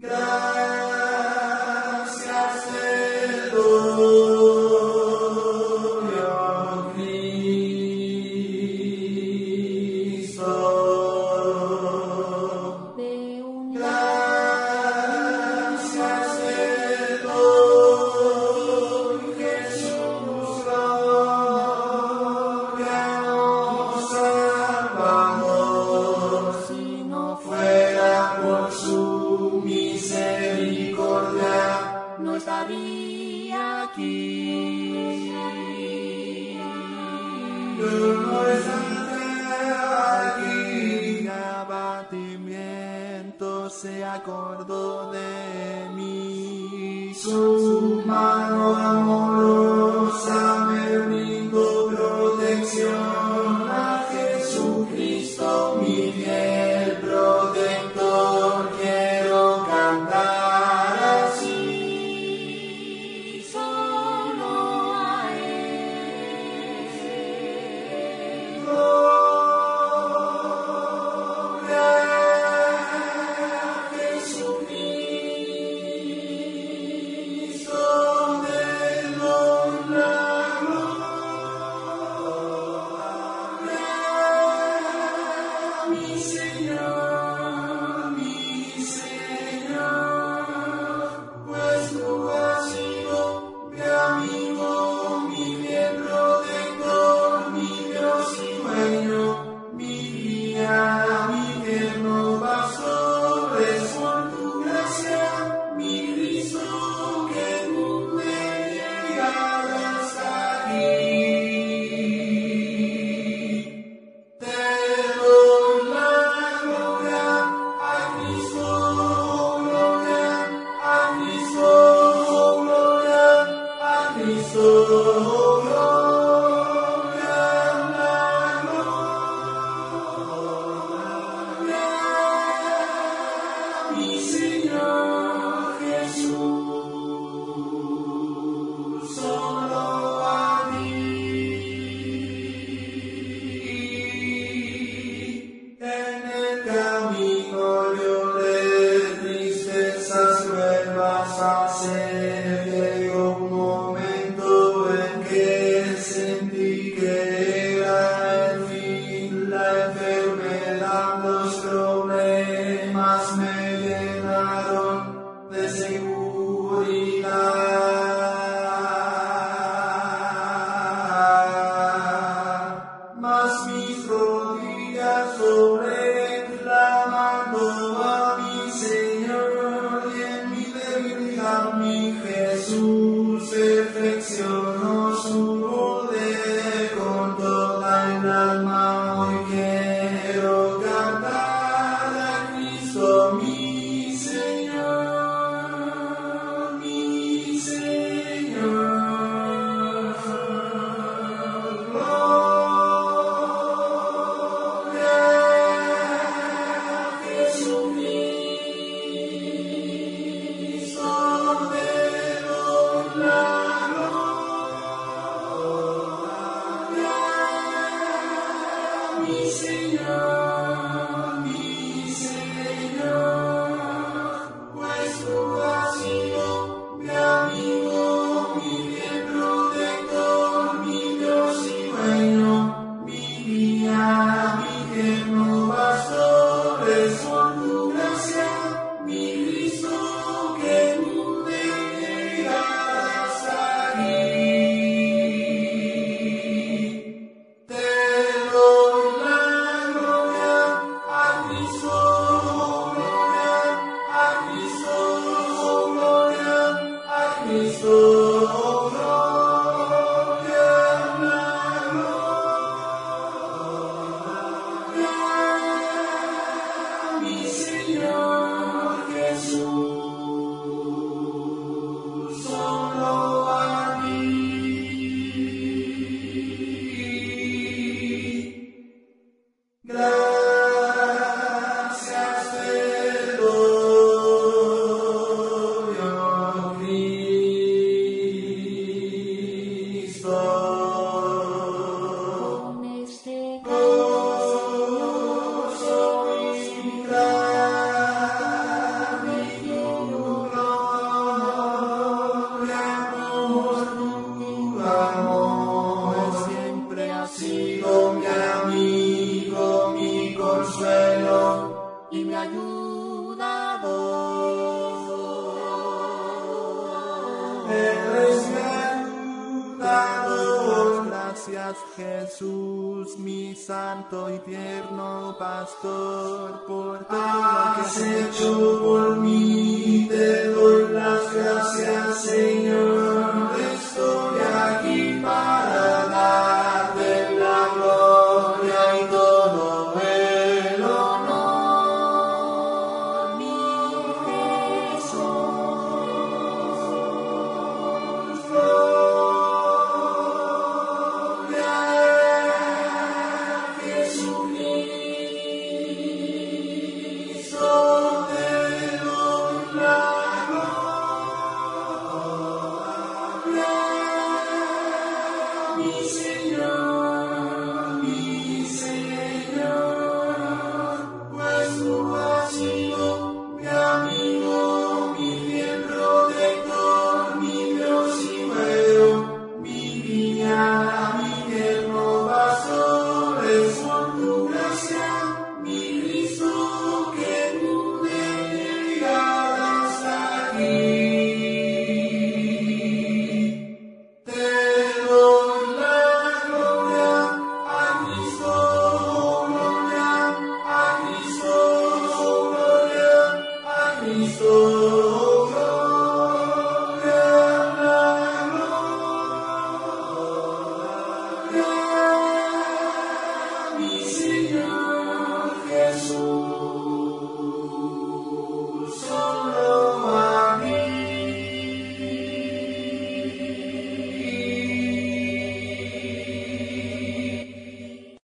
Gracias acordó de mí. Su mano amorosa Señor prodigas sobre ayudador. Eres mi ayudador. Gracias Jesús, mi santo y tierno pastor, por todo lo que has hecho por mí. Te doy las gracias, Señor. Estoy aquí.